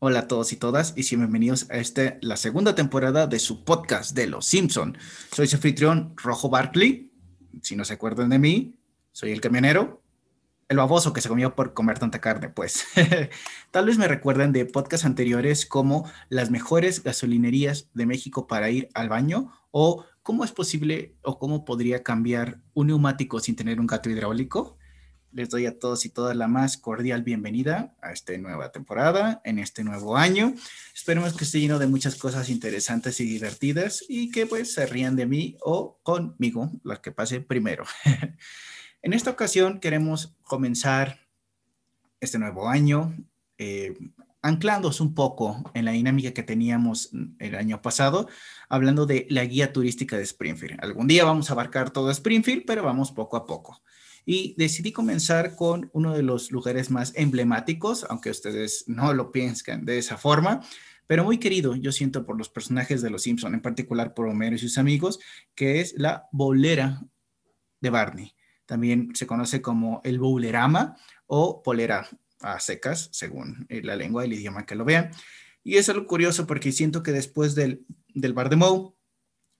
Hola a todos y todas y bienvenidos a este, la segunda temporada de su podcast de Los Simpson. Soy su anfitrión Rojo Barkley. Si no se acuerdan de mí, soy el camionero, el baboso que se comió por comer tanta carne, pues. Tal vez me recuerden de podcasts anteriores como las mejores gasolinerías de México para ir al baño o cómo es posible o cómo podría cambiar un neumático sin tener un gato hidráulico les doy a todos y todas la más cordial bienvenida a esta nueva temporada, en este nuevo año. Esperemos que esté lleno de muchas cosas interesantes y divertidas y que pues se rían de mí o conmigo, las que pase primero. en esta ocasión queremos comenzar este nuevo año eh, anclándose un poco en la dinámica que teníamos el año pasado, hablando de la guía turística de Springfield. Algún día vamos a abarcar todo Springfield, pero vamos poco a poco y decidí comenzar con uno de los lugares más emblemáticos, aunque ustedes no lo piensen de esa forma, pero muy querido, yo siento por los personajes de Los Simpson, en particular por Homero y sus amigos, que es la bolera de Barney. También se conoce como el bowlerama o polera a secas, según eh, la lengua y el idioma que lo vean. Y es algo curioso porque siento que después del, del bar de Moe,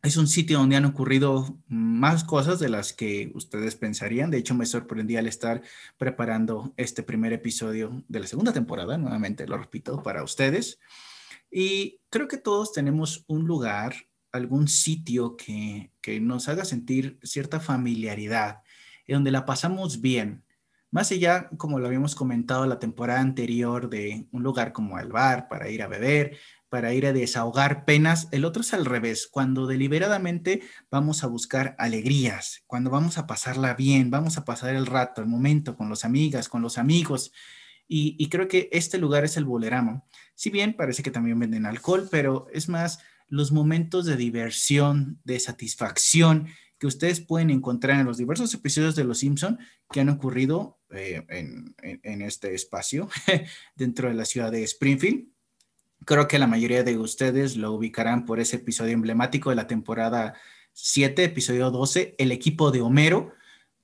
es un sitio donde han ocurrido más cosas de las que ustedes pensarían. De hecho, me sorprendí al estar preparando este primer episodio de la segunda temporada, nuevamente lo repito, para ustedes. Y creo que todos tenemos un lugar, algún sitio que, que nos haga sentir cierta familiaridad, donde la pasamos bien. Más allá, como lo habíamos comentado la temporada anterior, de un lugar como el bar para ir a beber, para ir a desahogar penas, el otro es al revés, cuando deliberadamente vamos a buscar alegrías, cuando vamos a pasarla bien, vamos a pasar el rato, el momento con los amigas, con los amigos. Y, creo que este lugar es el boleramo. Si bien parece que también venden alcohol, pero es más los momentos de diversión, de satisfacción que ustedes pueden encontrar en los diversos episodios de Los Simpson que han ocurrido eh, en este espacio dentro de la ciudad de Springfield Creo que la mayoría de ustedes lo ubicarán por ese episodio emblemático de la temporada 7, episodio 12, el equipo de Homero,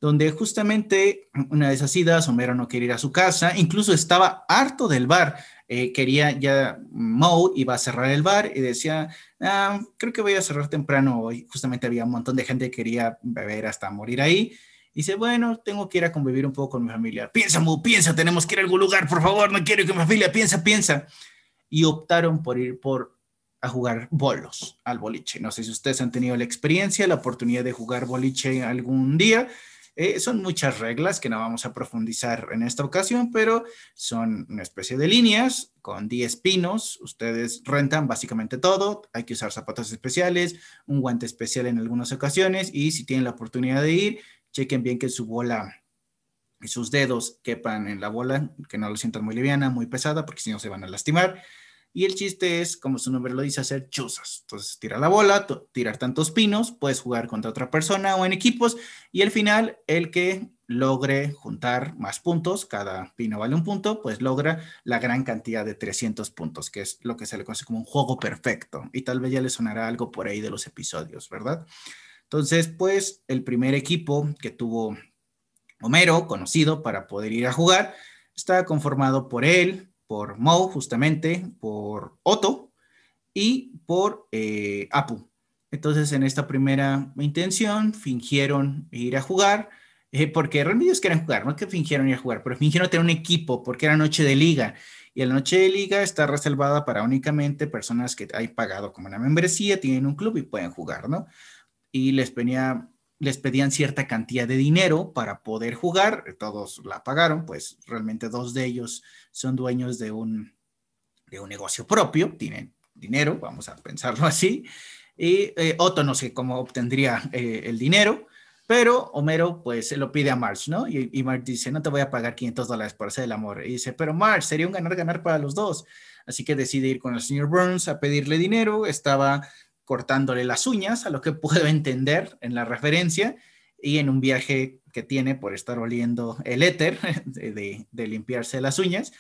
donde justamente una de esas idas, Homero no quería ir a su casa, incluso estaba harto del bar, eh, quería ya, Moe iba a cerrar el bar y decía, ah, creo que voy a cerrar temprano hoy, justamente había un montón de gente que quería beber hasta morir ahí. Dice, bueno, tengo que ir a convivir un poco con mi familia. Piensa, Moe, piensa, tenemos que ir a algún lugar, por favor, no quiero que mi familia piensa, piensa y optaron por ir por a jugar bolos al boliche. No sé si ustedes han tenido la experiencia, la oportunidad de jugar boliche algún día. Eh, son muchas reglas que no vamos a profundizar en esta ocasión, pero son una especie de líneas con 10 pinos. Ustedes rentan básicamente todo. Hay que usar zapatos especiales, un guante especial en algunas ocasiones y si tienen la oportunidad de ir, chequen bien que su bola y sus dedos quepan en la bola, que no lo sientan muy liviana, muy pesada, porque si no se van a lastimar. Y el chiste es, como su nombre lo dice, hacer chuzas. Entonces, tira la bola, tirar tantos pinos, puedes jugar contra otra persona o en equipos. Y al final, el que logre juntar más puntos, cada pino vale un punto, pues logra la gran cantidad de 300 puntos, que es lo que se le conoce como un juego perfecto. Y tal vez ya le sonará algo por ahí de los episodios, ¿verdad? Entonces, pues el primer equipo que tuvo Homero, conocido para poder ir a jugar, está conformado por él, por Moe, justamente, por Otto y por eh, Apu. Entonces, en esta primera intención, fingieron ir a jugar, eh, porque realmente ellos querían jugar, no que fingieron ir a jugar, pero fingieron tener un equipo, porque era noche de liga. Y la noche de liga está reservada para únicamente personas que hay pagado como una membresía, tienen un club y pueden jugar, ¿no? Y les venía les pedían cierta cantidad de dinero para poder jugar, todos la pagaron, pues realmente dos de ellos son dueños de un, de un negocio propio, tienen dinero, vamos a pensarlo así, y eh, Otto no sé cómo obtendría eh, el dinero, pero Homero pues se lo pide a Marge, ¿no? Y, y dice, no te voy a pagar 500 dólares por hacer el amor. Y dice, pero Marge, sería un ganar-ganar para los dos. Así que decide ir con el señor Burns a pedirle dinero, estaba cortándole las uñas, a lo que puedo entender en la referencia, y en un viaje que tiene por estar oliendo el éter de, limpiarse las uñas,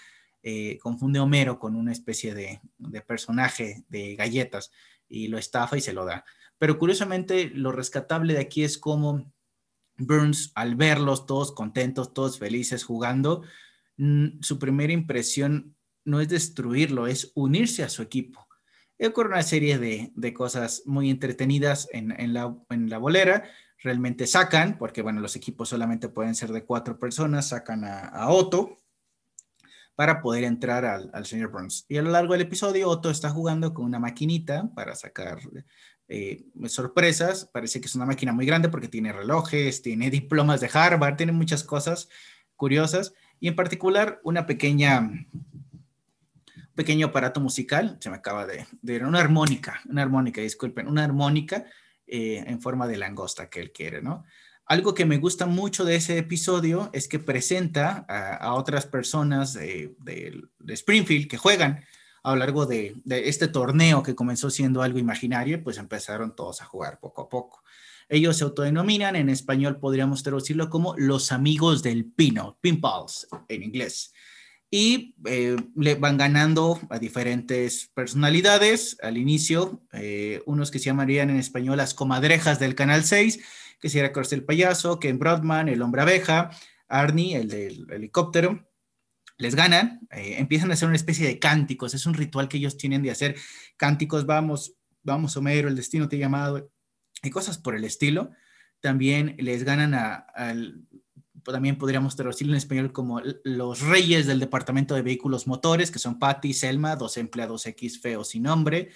eh, confunde Homero con una especie de, personaje de galletas y lo estafa y se lo da. Pero curiosamente lo rescatable de aquí es como Burns, al verlos todos contentos, todos felices jugando, mm, su primera impresión no es destruirlo, es unirse a su equipo. Y ocurre una serie de, cosas muy entretenidas en, la, en la bolera. Realmente sacan, porque bueno, los equipos solamente pueden ser de cuatro personas, sacan a, Otto para poder entrar al, señor Burns. Y a lo largo del episodio, Otto está jugando con una maquinita para sacar eh, sorpresas. Parece que es una máquina muy grande porque tiene relojes, tiene diplomas de Harvard, tiene muchas cosas curiosas. Y en particular, una pequeña pequeño aparato musical, se me acaba de, de una armónica, una armónica, disculpen, una armónica eh, en forma de langosta que él quiere, ¿no? Algo que me gusta mucho de ese episodio es que presenta a, otras personas de, Springfield que juegan a lo largo de, de, este torneo que comenzó siendo algo imaginario, pues empezaron todos a jugar poco a poco. Ellos se autodenominan, en español podríamos traducirlo como los amigos del pino, pinballs en inglés y eh, le van ganando a diferentes personalidades. Al inicio, eh, unos que se llamarían en español las comadrejas del Canal 6, que sería Corse el Payaso, Ken Broadman, el Hombre Abeja, Arnie, el del helicóptero. Les ganan, eh, empiezan a hacer una especie de cánticos, es un ritual que ellos tienen de hacer cánticos, vamos, vamos Homero, el destino te ha llamado, y cosas por el estilo. También les ganan al también podríamos traducirlo en español como los reyes del departamento de vehículos motores, que son Patty, Selma, dos empleados X feos sin nombre,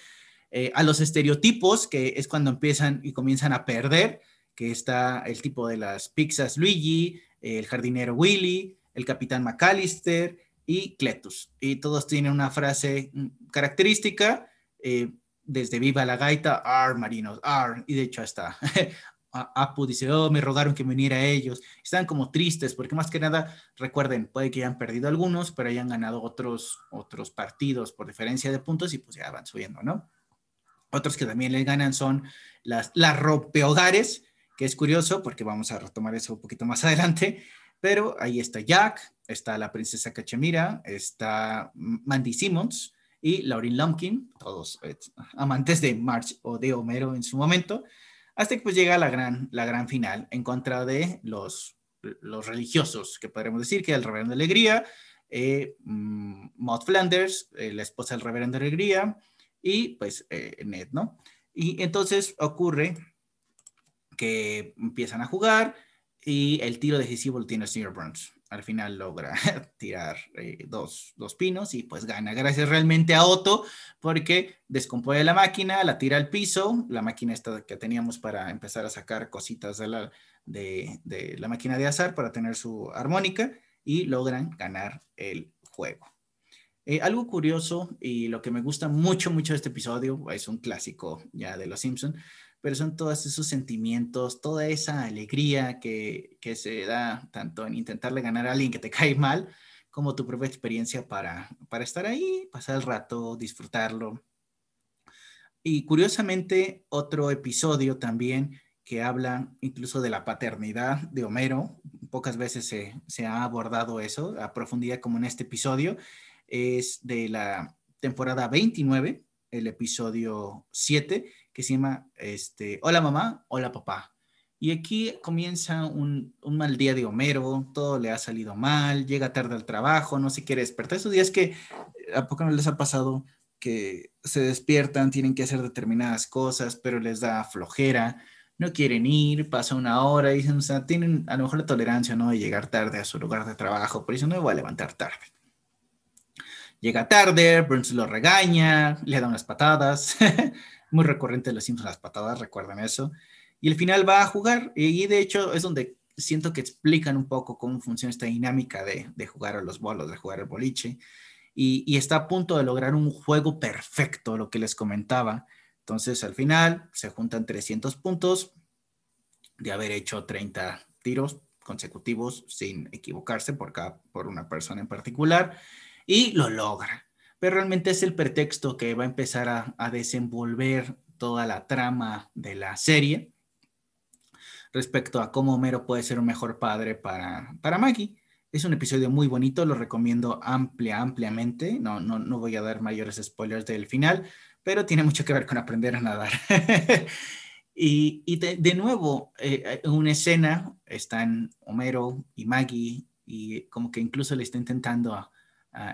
eh, a los estereotipos, que es cuando empiezan y comienzan a perder, que está el tipo de las pizzas Luigi, el jardinero Willy, el capitán McAllister y Cletus. Y todos tienen una frase mm, característica. Eh, desde Viva la Gaita, Ar, marinos, Ar, y de hecho hasta Apu dice, oh, me rogaron que me uniera a ellos. Están como tristes porque más que nada, recuerden, puede que hayan perdido algunos, pero hayan ganado otros, otros partidos por diferencia de puntos y pues ya van subiendo, ¿no? Otros que también les ganan son las, las rompehogares, que es curioso porque vamos a retomar eso un poquito más adelante, pero ahí está Jack, está la princesa Cachemira, está Mandy Simmons y Lauren Lumpkin, todos eh, amantes de March o de Homero en su momento hasta que pues llega la gran, la gran final en contra de los, los religiosos, que podríamos decir que el reverendo Alegría, eh, mm, Maud Flanders, eh, la esposa del reverendo Alegría, y pues eh, Ned, ¿no? Y entonces ocurre que empiezan a jugar y el tiro decisivo lo tiene el señor Burns al final logra tirar eh, dos, pinos y pues gana. Gracias realmente a Otto porque descompone la máquina, la tira al piso, la máquina esta que teníamos para empezar a sacar cositas de la, de, la máquina de azar para tener su armónica y logran ganar el juego. Eh, algo curioso y lo que me gusta mucho, mucho de este episodio, es un clásico ya de Los Simpson, pero son todos esos sentimientos, toda esa alegría que, que se da tanto en intentarle ganar a alguien que te cae mal, como tu propia experiencia para, para estar ahí, pasar el rato, disfrutarlo. Y curiosamente, otro episodio también que habla incluso de la paternidad de Homero, pocas veces se, se ha abordado eso a profundidad como en este episodio, es de la temporada 29, el episodio 7, que se llama este, Hola mamá, hola papá. Y aquí comienza un, mal día de Homero, todo le ha salido mal, llega tarde al trabajo, no se quiere despertar. Esos días que, ¿a poco no les ha pasado que se despiertan, tienen que hacer determinadas cosas, pero les da flojera, no quieren ir, pasa una hora y dicen, o sea, tienen a lo mejor la tolerancia, ¿no? De llegar tarde a su lugar de trabajo, por eso no me voy a levantar tarde. Llega tarde, Burns lo regaña, le da unas patadas. muy recurrente los Simpsons las patadas, recuerdan eso. Y al final va a jugar y de hecho es donde siento que explican un poco cómo funciona esta dinámica de, de jugar a los bolos, de jugar el boliche. Y, y, está a punto de lograr un juego perfecto, lo que les comentaba. Entonces al final se juntan 300 puntos de haber hecho 30 tiros consecutivos sin equivocarse por, cada, por una persona en particular y lo logra pero realmente es el pretexto que va a empezar a, desenvolver toda la trama de la serie respecto a cómo Homero puede ser un mejor padre para, para Maggie. Es un episodio muy bonito, lo recomiendo amplia, ampliamente. No, no, no voy a dar mayores spoilers del final, pero tiene mucho que ver con aprender a nadar. y, y de, nuevo, eh, en una escena están Homero y Maggie y como que incluso le está intentando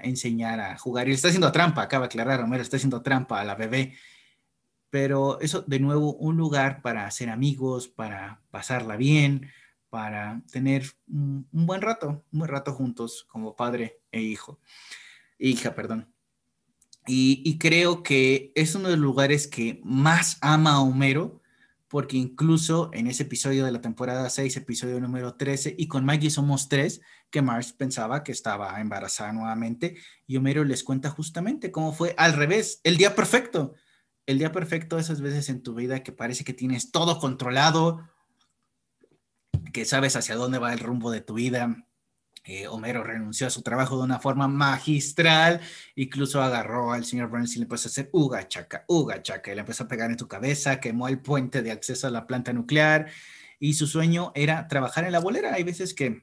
enseñar a jugar. Y le está haciendo trampa, acaba de aclarar, Homero está haciendo trampa a la bebé. Pero eso, de nuevo, un lugar para hacer amigos, para pasarla bien, para tener un, buen rato, un buen rato juntos como padre e hijo, hija, perdón. Y, y, creo que es uno de los lugares que más ama a Homero, porque incluso en ese episodio de la temporada 6, episodio número 13, y con Maggie somos tres, que Marge pensaba que estaba embarazada nuevamente, y Homero les cuenta justamente cómo fue al revés, el día perfecto. El día perfecto, esas veces en tu vida que parece que tienes todo controlado, que sabes hacia dónde va el rumbo de tu vida, Homero renunció a su trabajo de una forma magistral, incluso agarró al señor Burns y le empezó a hacer uga chaca, uga chaca, y le empezó a pegar en tu cabeza, quemó el puente de acceso a la planta nuclear y su sueño era trabajar en la bolera. Hay veces que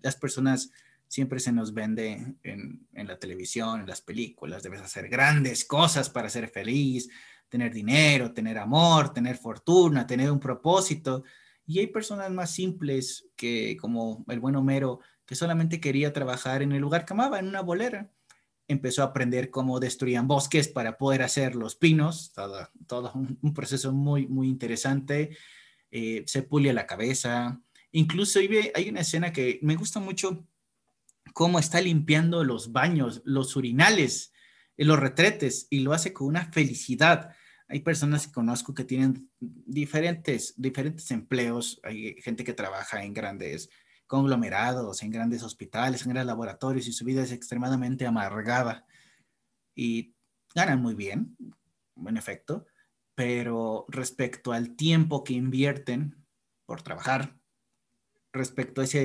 las personas siempre se nos vende en, en la televisión, en las películas, debes hacer grandes cosas para ser feliz, tener dinero, tener amor, tener fortuna, tener un propósito. Y hay personas más simples que, como el buen Homero, solamente quería trabajar en el lugar que amaba, en una bolera. Empezó a aprender cómo destruían bosques para poder hacer los pinos, todo, un, proceso muy, muy interesante. Eh, se pule la cabeza. Incluso hay una escena que me gusta mucho, cómo está limpiando los baños, los urinales, los retretes, y lo hace con una felicidad. Hay personas que conozco que tienen diferentes, diferentes empleos, hay gente que trabaja en grandes conglomerados, en grandes hospitales, en grandes laboratorios y su vida es extremadamente amargada y ganan muy bien, en efecto, pero respecto al tiempo que invierten por trabajar, respecto a esa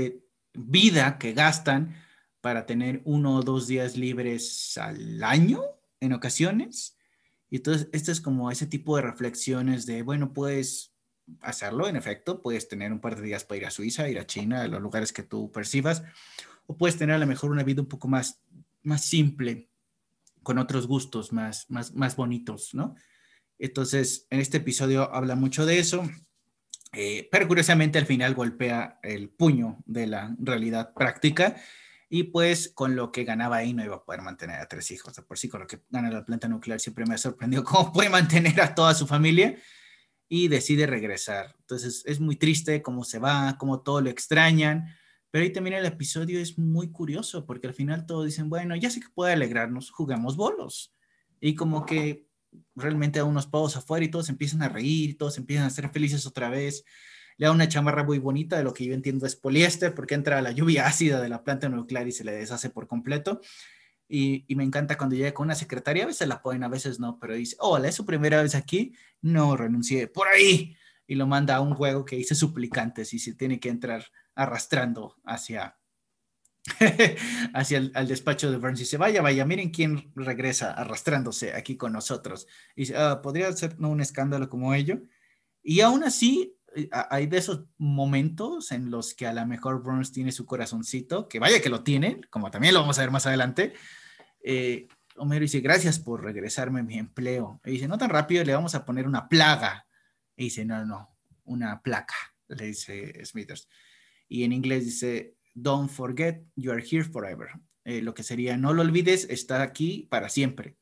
vida que gastan para tener uno o dos días libres al año en ocasiones. Y entonces, esto es como ese tipo de reflexiones de, bueno, pues hacerlo, en efecto, puedes tener un par de días para ir a Suiza, ir a China, a los lugares que tú percibas, o puedes tener a lo mejor una vida un poco más, más simple, con otros gustos más, más, más bonitos, ¿no? Entonces, en este episodio habla mucho de eso, eh, pero curiosamente al final golpea el puño de la realidad práctica y pues con lo que ganaba ahí no iba a poder mantener a tres hijos. por sí, con lo que gana la planta nuclear siempre me ha sorprendido cómo puede mantener a toda su familia y decide regresar. Entonces es muy triste cómo se va, cómo todo lo extrañan, pero ahí también el episodio es muy curioso porque al final todos dicen, bueno, ya sé que puede alegrarnos, jugamos bolos. Y como que realmente a unos pavos afuera y todos empiezan a reír, todos empiezan a ser felices otra vez. Le da una chamarra muy bonita, de lo que yo entiendo es poliéster, porque entra la lluvia ácida de la planta nuclear y se le deshace por completo. Y, me encanta cuando llega con una secretaria, a veces la ponen, a veces no, pero dice, hola, es su primera vez aquí, no renuncié, por ahí. Y lo manda a un juego que dice suplicantes y se tiene que entrar arrastrando hacia, hacia el despacho de Burns y dice, vaya, vaya, miren quién regresa arrastrándose aquí con nosotros. Y dice, ah, podría ser un escándalo como ello. Y aún así, hay de esos momentos en los que a lo mejor Burns tiene su corazoncito, que vaya que lo tiene, como también lo vamos a ver más adelante. Eh, Homero dice, gracias por regresarme a mi empleo. Y dice, no tan rápido, le vamos a poner una plaga. Y dice, no, no, una placa, le dice Smithers. Y en inglés dice, don't forget, you are here forever. Eh, lo que sería, no lo olvides, está aquí para siempre.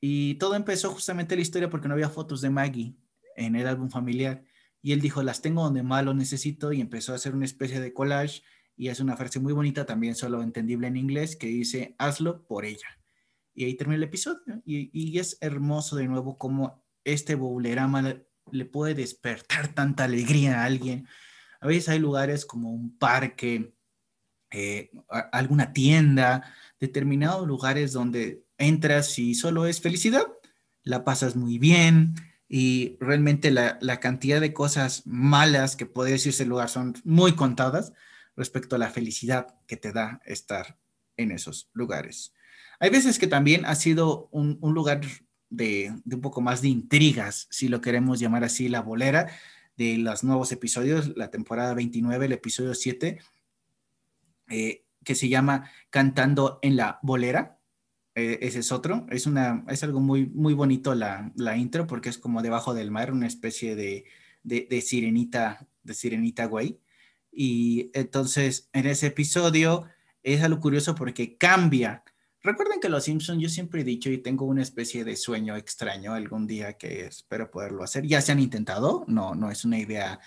Y todo empezó justamente la historia porque no había fotos de Maggie en el álbum familiar. Y él dijo, las tengo donde más lo necesito y empezó a hacer una especie de collage y es una frase muy bonita, también solo entendible en inglés, que dice, hazlo por ella. Y ahí termina el episodio. Y, es hermoso de nuevo cómo este boulerama le, puede despertar tanta alegría a alguien. A veces hay lugares como un parque, eh, alguna tienda, determinados lugares donde entras y solo es felicidad, la pasas muy bien, y realmente la, cantidad de cosas malas que puede decirse el lugar son muy contadas respecto a la felicidad que te da estar en esos lugares. Hay veces que también ha sido un, lugar de, un poco más de intrigas, si lo queremos llamar así, la bolera de los nuevos episodios, la temporada 29, el episodio 7, eh, que se llama Cantando en la bolera eh, ese es otro. Es, una, es algo muy, muy bonito la, la intro porque es como debajo del mar, una especie de, de, sirenita, de sirenita güey. Y entonces en ese episodio es algo curioso porque cambia. Recuerden que Los Simpsons, yo siempre he dicho y tengo una especie de sueño extraño algún día que espero poderlo hacer. Ya se han intentado, no, no es una idea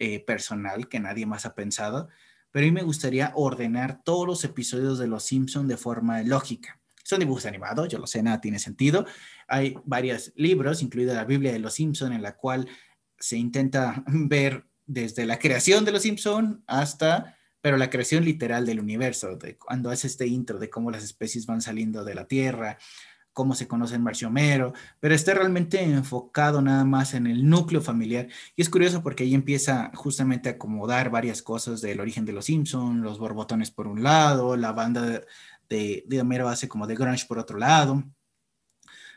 eh, personal que nadie más ha pensado, pero a mí me gustaría ordenar todos los episodios de Los Simpsons de forma lógica. Son dibujos animados, yo lo sé, nada tiene sentido. Hay varios libros, incluida la Biblia de Los Simpsons, en la cual se intenta ver desde la creación de Los Simpson hasta, pero la creación literal del universo, de cuando hace este intro de cómo las especies van saliendo de la Tierra, cómo se conoce el marciomero, pero está realmente enfocado nada más en el núcleo familiar. Y es curioso porque ahí empieza justamente a acomodar varias cosas del origen de los Simpson, los borbotones por un lado, la banda de, de, de Homero hace como de grunge por otro lado.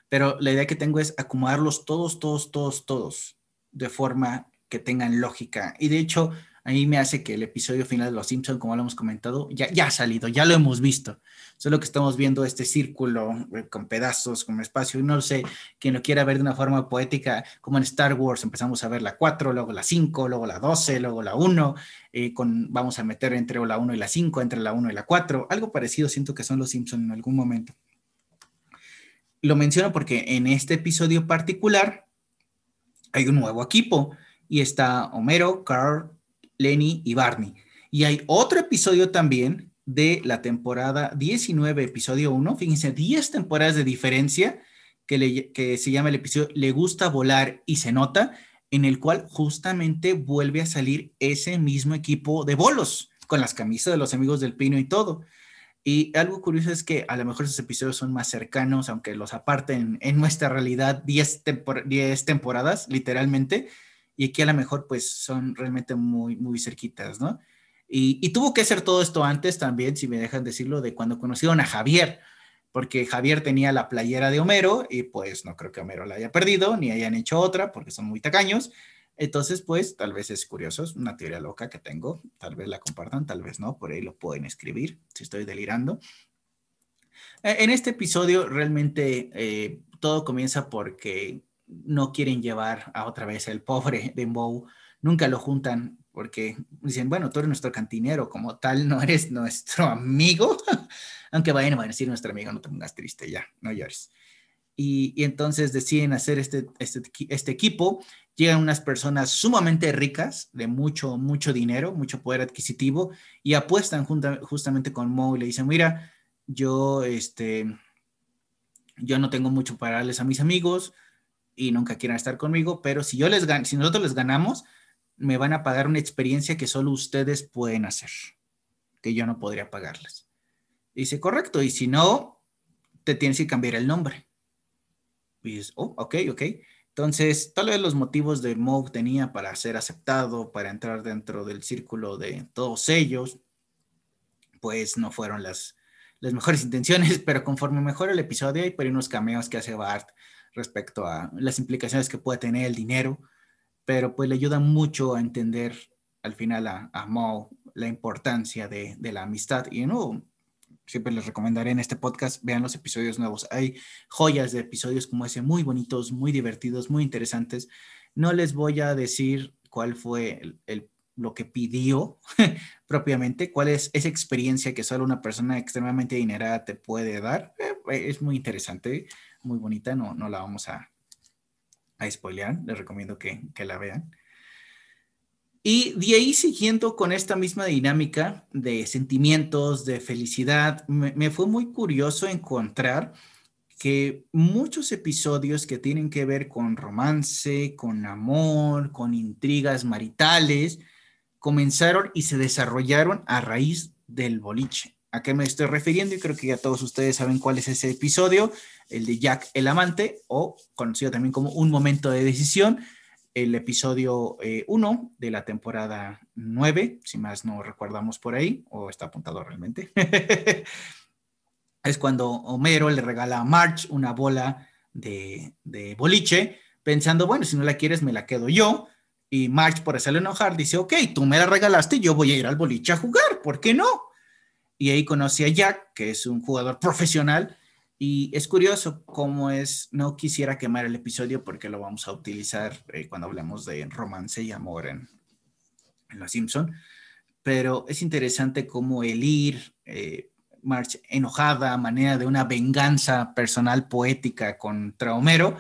Pero la idea que tengo es acomodarlos todos, todos, todos, todos de forma que tengan lógica. Y de hecho, a mí me hace que el episodio final de Los Simpsons, como lo hemos comentado, ya, ya ha salido, ya lo hemos visto. Solo que estamos viendo este círculo eh, con pedazos, con espacio. Y no sé, quien lo quiera ver de una forma poética, como en Star Wars, empezamos a ver la 4, luego la 5, luego la 12, luego la 1. Eh, con, vamos a meter entre la 1 y la 5, entre la 1 y la 4. Algo parecido siento que son Los Simpsons en algún momento. Lo menciono porque en este episodio particular hay un nuevo equipo y está Homero, Carl, Lenny y Barney. Y hay otro episodio también de la temporada 19, episodio 1. Fíjense, 10 temporadas de diferencia que, se llama el episodio Le gusta volar y se nota, en el cual justamente vuelve a salir ese mismo equipo de bolos, con las camisas de los amigos del pino y todo. Y algo curioso es que a lo mejor esos episodios son más cercanos, aunque los aparten en nuestra realidad 10 temporadas, literalmente, y aquí a lo mejor pues son realmente muy, muy cerquitas, ¿no? Y, tuvo que hacer todo esto antes también, si me dejan decirlo, de cuando conocieron a Javier, porque Javier tenía la playera de Homero y pues no creo que Homero la haya perdido, ni hayan hecho otra, porque son muy tacaños. Entonces, pues tal vez es curioso, una teoría loca que tengo, tal vez la compartan, tal vez no, por ahí lo pueden escribir, si estoy delirando. E, en este episodio realmente eh, todo comienza porque no quieren llevar a otra vez el pobre Dembow, nunca lo juntan porque dicen, bueno, tú eres nuestro cantinero, como tal no eres nuestro amigo, aunque vayan, a decir nuestro amigo, no te pongas triste ya, no llores. Y, y entonces deciden hacer este, este, este, equipo, llegan unas personas sumamente ricas, de mucho, mucho dinero, mucho poder adquisitivo, y apuestan justamente con Mo y le dicen, mira, yo, este, yo no tengo mucho para darles a mis amigos, y nunca quieran estar conmigo, pero si, yo les si nosotros les ganamos, me van a pagar una experiencia que solo ustedes pueden hacer, que yo no podría pagarles. Dice, correcto, y si no, te tienes que cambiar el nombre. Y dices, oh, ok, ok. Entonces, tal vez los motivos de Moe tenía para ser aceptado, para entrar dentro del círculo de todos ellos, pues no fueron las, las mejores intenciones, pero conforme mejora el episodio hay por unos cameos que hace Bart respecto a las implicaciones que puede tener el dinero, pero pues le ayuda mucho a entender al final a, a Mo la importancia de, la amistad. Y no, siempre les recomendaré en este podcast, vean los episodios nuevos. Hay joyas de episodios como ese, muy bonitos, muy divertidos, muy interesantes. No les voy a decir cuál fue el lo que pidió propiamente, cuál es esa experiencia que solo una persona extremadamente adinerada te puede dar. Eh, es muy interesante muy bonita, no, no la vamos a, a spoilear, les recomiendo que, que la vean. Y de ahí siguiendo con esta misma dinámica de sentimientos, de felicidad, me, me, fue muy curioso encontrar que muchos episodios que tienen que ver con romance, con amor, con intrigas maritales, comenzaron y se desarrollaron a raíz del boliche. ¿A qué me estoy refiriendo? Y creo que ya todos ustedes saben cuál es ese episodio, el de Jack el amante, o conocido también como Un momento de decisión, el episodio 1 eh, de la temporada 9, si más no recordamos por ahí, o está apuntado realmente. es cuando Homero le regala a March una bola de, de boliche, pensando, bueno, si no la quieres, me la quedo yo. Y March, por hacerle enojar, dice, ok, tú me la regalaste, yo voy a ir al boliche a jugar, ¿por qué no? Y ahí conocí a Jack, que es un jugador profesional, y es curioso cómo es, no quisiera quemar el episodio porque lo vamos a utilizar eh, cuando hablemos de romance y amor en, Los Simpson, pero es interesante cómo el ir, eh, March enojada, manera de una venganza personal poética contra Homero,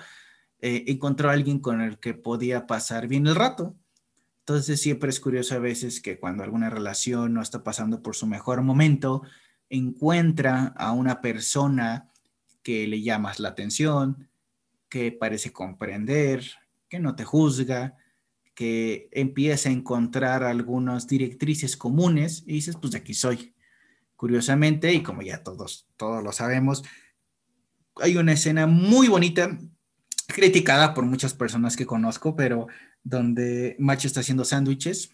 eh, encontró a alguien con el que podía pasar bien el rato. Entonces siempre es curioso a veces que cuando alguna relación no está pasando por su mejor momento, encuentra a una persona que le llamas la atención, que parece comprender, que no te juzga, que empieza a encontrar algunas directrices comunes y dices, pues de aquí soy. Curiosamente, y como ya todos, todos lo sabemos, hay una escena muy bonita, criticada por muchas personas que conozco, pero donde Macho está haciendo sándwiches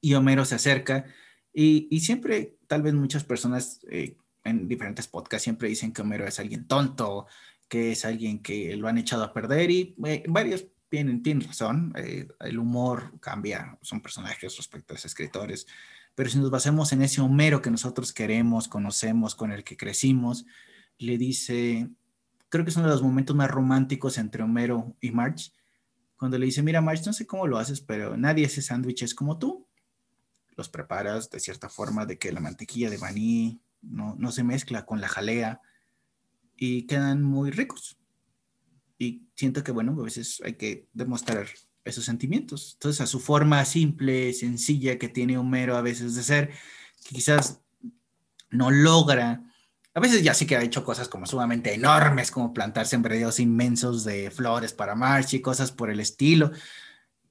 y Homero se acerca y, siempre, tal vez muchas personas eh, en diferentes podcasts siempre dicen que Homero es alguien tonto, que es alguien que lo han echado a perder y eh, varios tienen, razón, eh, el humor cambia, son personajes respecto a los escritores, pero si nos basamos en ese Homero que nosotros queremos, conocemos, con el que crecimos, le dice, creo que es uno de los momentos más románticos entre Homero y Marge, cuando le dice, mira Marge, no sé cómo lo haces, pero nadie hace sándwiches como tú. Los preparas de cierta forma de que la mantequilla de maní no, no se mezcla con la jalea y quedan muy ricos. Y siento que, bueno, a veces hay que demostrar esos sentimientos. Entonces, a su forma simple, sencilla que tiene Homero a veces de ser, que quizás no logra, a veces ya sí que ha hecho cosas como sumamente enormes, como plantar sembradíos inmensos de flores para March y cosas por el estilo,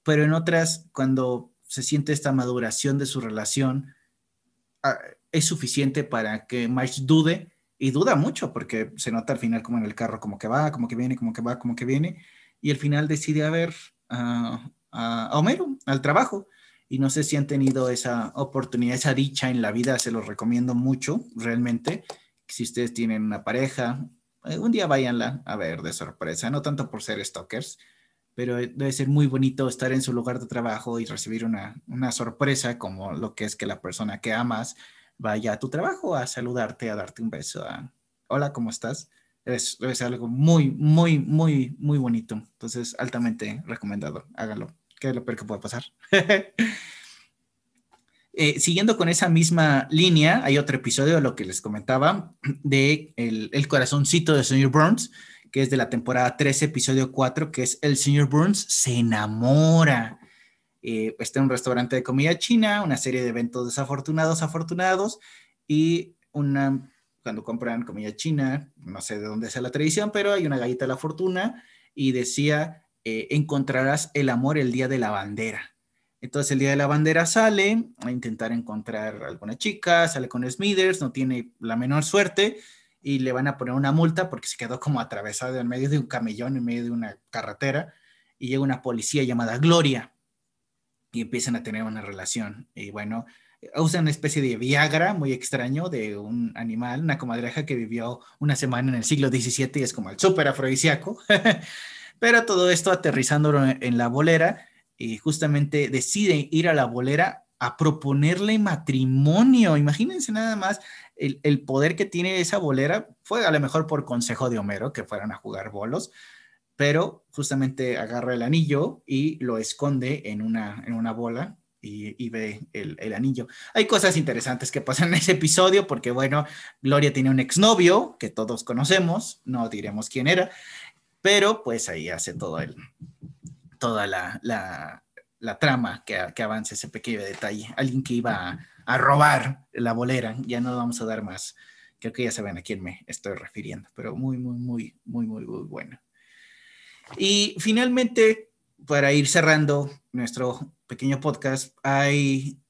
pero en otras, cuando se siente esta maduración de su relación, ah, es suficiente para que March dude y duda mucho porque se nota al final como en el carro, como que va, como que viene, como que va, como que viene, y al final decide a ver a, Homero, al trabajo. Y no sé si han tenido esa oportunidad, esa dicha en la vida, se los recomiendo mucho, realmente. Si ustedes tienen una pareja, eh, un día váyanla a ver de sorpresa, no tanto por ser stalkers, pero debe ser muy bonito estar en su lugar de trabajo y recibir una, una sorpresa como lo que es que la persona que amas vaya a tu trabajo a saludarte, a darte un beso, hola, ¿cómo estás? Es, es algo muy, muy, muy, muy bonito. Entonces, altamente recomendado. Hágalo. ¿Qué es lo peor que puede pasar? Eh, siguiendo con esa misma línea, hay otro episodio lo que les comentaba de el, el, corazoncito de señor Burns, que es de la temporada 13, episodio 4, que es el señor Burns se enamora eh, está en un restaurante de comida china, una serie de eventos desafortunados, afortunados, y una, cuando compran comida china, no sé de dónde sea la tradición, pero hay una galleta de la fortuna y decía, eh, encontrarás el amor el día de la bandera. Entonces el día de la bandera sale a intentar encontrar alguna chica, sale con Smithers, no tiene la menor suerte y le van a poner una multa porque se quedó como atravesado en medio de un camellón, en medio de una carretera y llega una policía llamada Gloria y empiezan a tener una relación. Y bueno, usan una especie de Viagra muy extraño de un animal, una comadreja que vivió una semana en el siglo XVII y es como el súper afrodisíaco. Pero todo esto aterrizándolo en la bolera y justamente decide ir a la bolera a proponerle matrimonio. Imagínense nada más el, el, poder que tiene esa bolera. Fue a lo mejor por consejo de Homero que fueran a jugar bolos, pero justamente agarra el anillo y lo esconde en una, en una bola y, ve el, el, anillo. Hay cosas interesantes que pasan en ese episodio porque, bueno, Gloria tiene un exnovio que todos conocemos, no diremos quién era, pero pues ahí hace todo el, toda la, la, la trama que, que avanza ese pequeño detalle. Alguien que iba a, a robar la bolera, ya no vamos a dar más. Creo que ya saben a quién me estoy refiriendo, pero muy, muy, muy, muy, muy, muy bueno. Y finalmente, para ir cerrando nuestro pequeño podcast, hay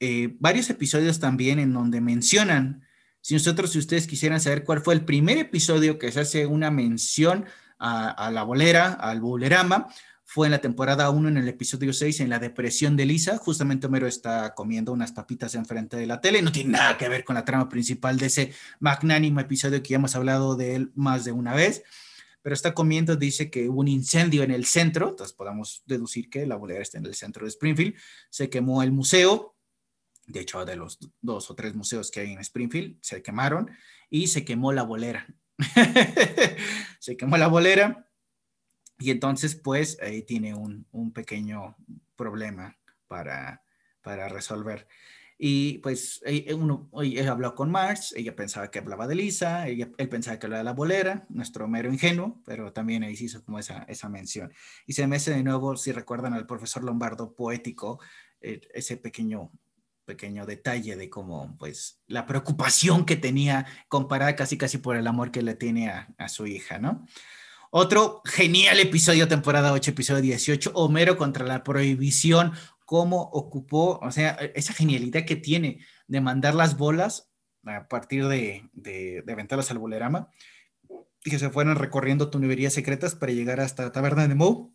eh, varios episodios también en donde mencionan, si nosotros, si ustedes quisieran saber cuál fue el primer episodio que se hace una mención a, la bolera, al bolerama, fue en la temporada 1, en el episodio 6, en la depresión de Lisa. Justamente Homero está comiendo unas papitas enfrente de la tele. No tiene nada que ver con la trama principal de ese magnánimo episodio que ya hemos hablado de él más de una vez pero está comiendo, dice que hubo un incendio en el centro, entonces podemos deducir que la bolera está en el centro de Springfield, se quemó el museo, de hecho de los dos o tres museos que hay en Springfield, se quemaron y se quemó la bolera. se quemó la bolera y entonces pues ahí tiene un, un pequeño problema para, para resolver. Y pues e, e, uno, ella habló con Marge, ella pensaba que hablaba de Lisa, ella, él pensaba que hablaba de la bolera, nuestro mero ingenuo, pero también ahí se hizo como esa, esa mención. Y se me hace de nuevo, si recuerdan al profesor Lombardo poético, eh, ese pequeño pequeño detalle de cómo, pues, la preocupación que tenía comparada casi casi por el amor que le tiene a su hija, ¿no? Otro genial episodio, temporada 8, episodio 18, Homero contra la prohibición, cómo ocupó, o sea, esa genialidad que tiene de mandar las bolas a partir de, de, de aventarlas al bolerama y que se fueron recorriendo tuberías secretas para llegar hasta la taberna de Moe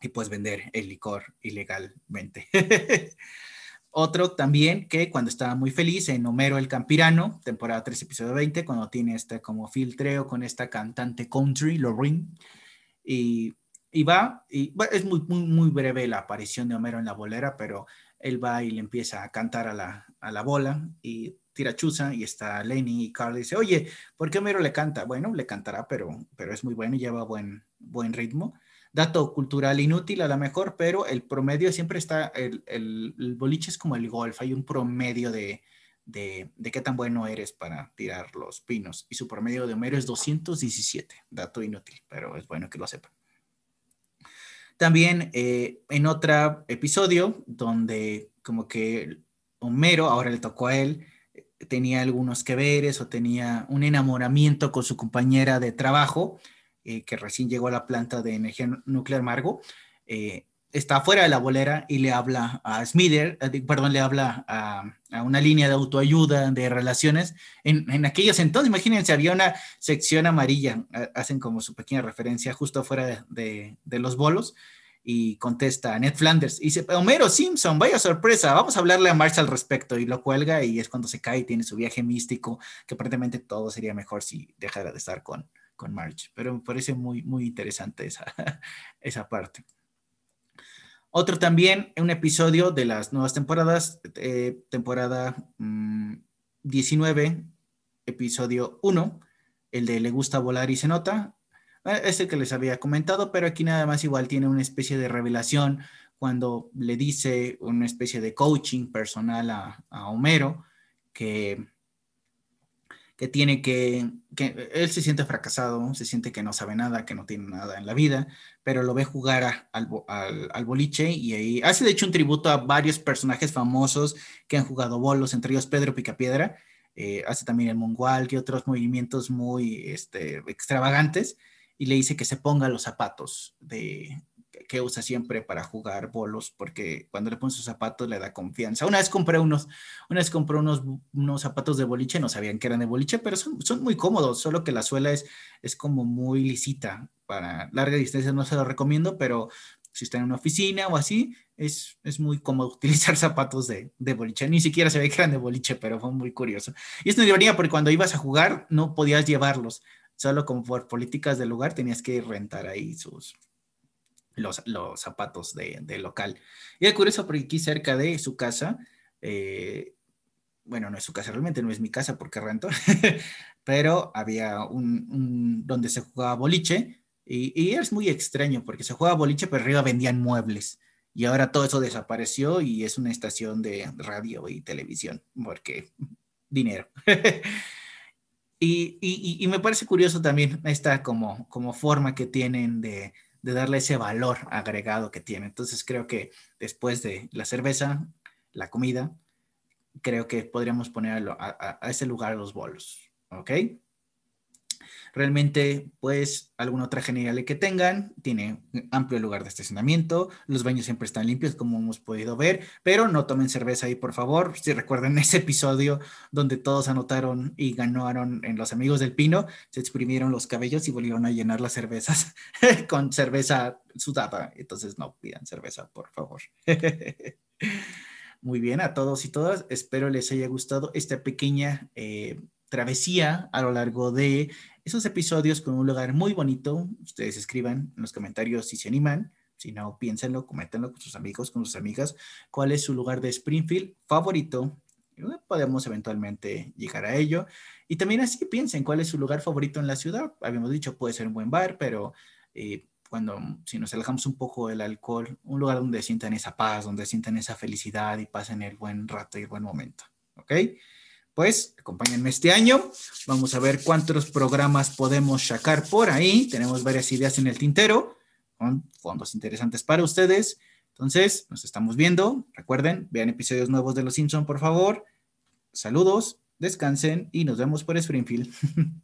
y pues vender el licor ilegalmente. Otro también que cuando estaba muy feliz en Homero el Campirano, temporada 3, episodio 20, cuando tiene este como filtreo con esta cantante country, Lorraine, y y va, y es muy, muy, muy breve la aparición de Homero en la bolera, pero él va y le empieza a cantar a la, a la bola y tira chuza y está Lenny y Carl dice, oye, ¿por qué Homero le canta? Bueno, le cantará, pero, pero es muy bueno y lleva buen, buen ritmo. Dato cultural inútil a lo mejor, pero el promedio siempre está, el, el, boliche es como el golf, hay un promedio de, de, de, qué tan bueno eres para tirar los pinos y su promedio de Homero es 217, dato inútil, pero es bueno que lo sepan. También eh, en otro episodio donde como que Homero, ahora le tocó a él, tenía algunos que veres o tenía un enamoramiento con su compañera de trabajo, eh, que recién llegó a la planta de energía nuclear Margo, eh, está fuera de la bolera y le habla a Smither, eh, perdón, le habla a, a, una línea de autoayuda, de relaciones. En, en, aquellos entonces, imagínense, había una sección amarilla, hacen como su pequeña referencia justo fuera de, de, los bolos, y contesta Ned Flanders y dice, Homero Simpson, vaya sorpresa, vamos a hablarle a Marsh al respecto y lo cuelga y es cuando se cae tiene su viaje místico, que aparentemente todo sería mejor si dejara de estar con, con March, pero me parece muy, muy interesante esa, esa parte. Otro también, un episodio de las nuevas temporadas, eh, temporada mmm, 19, episodio 1, el de Le gusta volar y se nota, es el que les había comentado, pero aquí nada más igual tiene una especie de revelación cuando le dice una especie de coaching personal a, a Homero que, que tiene que, que, él se siente fracasado, se siente que no sabe nada, que no tiene nada en la vida, pero lo ve jugar a, al, al, boliche y ahí hace de hecho un tributo a varios personajes famosos que han jugado bolos, entre ellos Pedro Picapiedra, eh, hace también el Mongual y otros movimientos muy este, extravagantes y le dice que se ponga los zapatos de, que usa siempre para jugar bolos, porque cuando le pone sus zapatos le da confianza. Una vez compré unos, una vez compré unos, unos zapatos de boliche, no sabían que eran de boliche, pero son, son muy cómodos, solo que la suela es, es como muy lisita. Para larga distancia no se lo recomiendo, pero si está en una oficina o así, es, es muy cómodo utilizar zapatos de, de, boliche. Ni siquiera se ve que eran de boliche, pero fue muy curioso. Y es una ironía porque cuando ibas a jugar no podías llevarlos solo como por políticas del lugar tenías que rentar ahí sus los, los zapatos de, de, local. Y es curioso porque aquí cerca de su casa, eh, bueno, no es su casa realmente, no es mi casa porque rento, pero había un, un, donde se jugaba boliche y, y, es muy extraño porque se jugaba boliche, pero arriba vendían muebles. Y ahora todo eso desapareció y es una estación de radio y televisión, porque dinero. Y, y, y, me parece curioso también esta como, como forma que tienen de, de, darle ese valor agregado que tiene. Entonces creo que después de la cerveza, la comida, creo que podríamos poner a, ese lugar los bolos. ¿Ok? Realmente, pues, alguna otra genial que tengan, tiene amplio lugar de estacionamiento, los baños siempre están limpios, como hemos podido ver, pero no tomen cerveza ahí, por favor. Si recuerdan ese episodio donde todos anotaron y ganaron en Los Amigos del Pino, se exprimieron los cabellos y volvieron a llenar las cervezas con cerveza sudada. Entonces, no pidan cerveza, por favor. Muy bien, a todos y todas, espero les haya gustado esta pequeña eh, travesía a lo largo de esos episodios con un lugar muy bonito. Ustedes escriban en los comentarios si se animan. Si no, piénsenlo, coméntenlo con sus amigos, con sus amigas. ¿Cuál es su lugar de Springfield favorito? Podemos eventualmente llegar a ello. Y también así piensen cuál es su lugar favorito en la ciudad. Habíamos dicho, puede ser un buen bar, pero eh, cuando, si nos alejamos un poco del alcohol, un lugar donde sientan esa paz, donde sientan esa felicidad y pasen el buen rato y el buen momento. ¿Ok? Pues acompáñenme este año. Vamos a ver cuántos programas podemos sacar por ahí. Tenemos varias ideas en el tintero con fondos interesantes para ustedes. Entonces, nos estamos viendo. Recuerden, vean episodios nuevos de Los Simpson, por favor. Saludos, descansen y nos vemos por Springfield.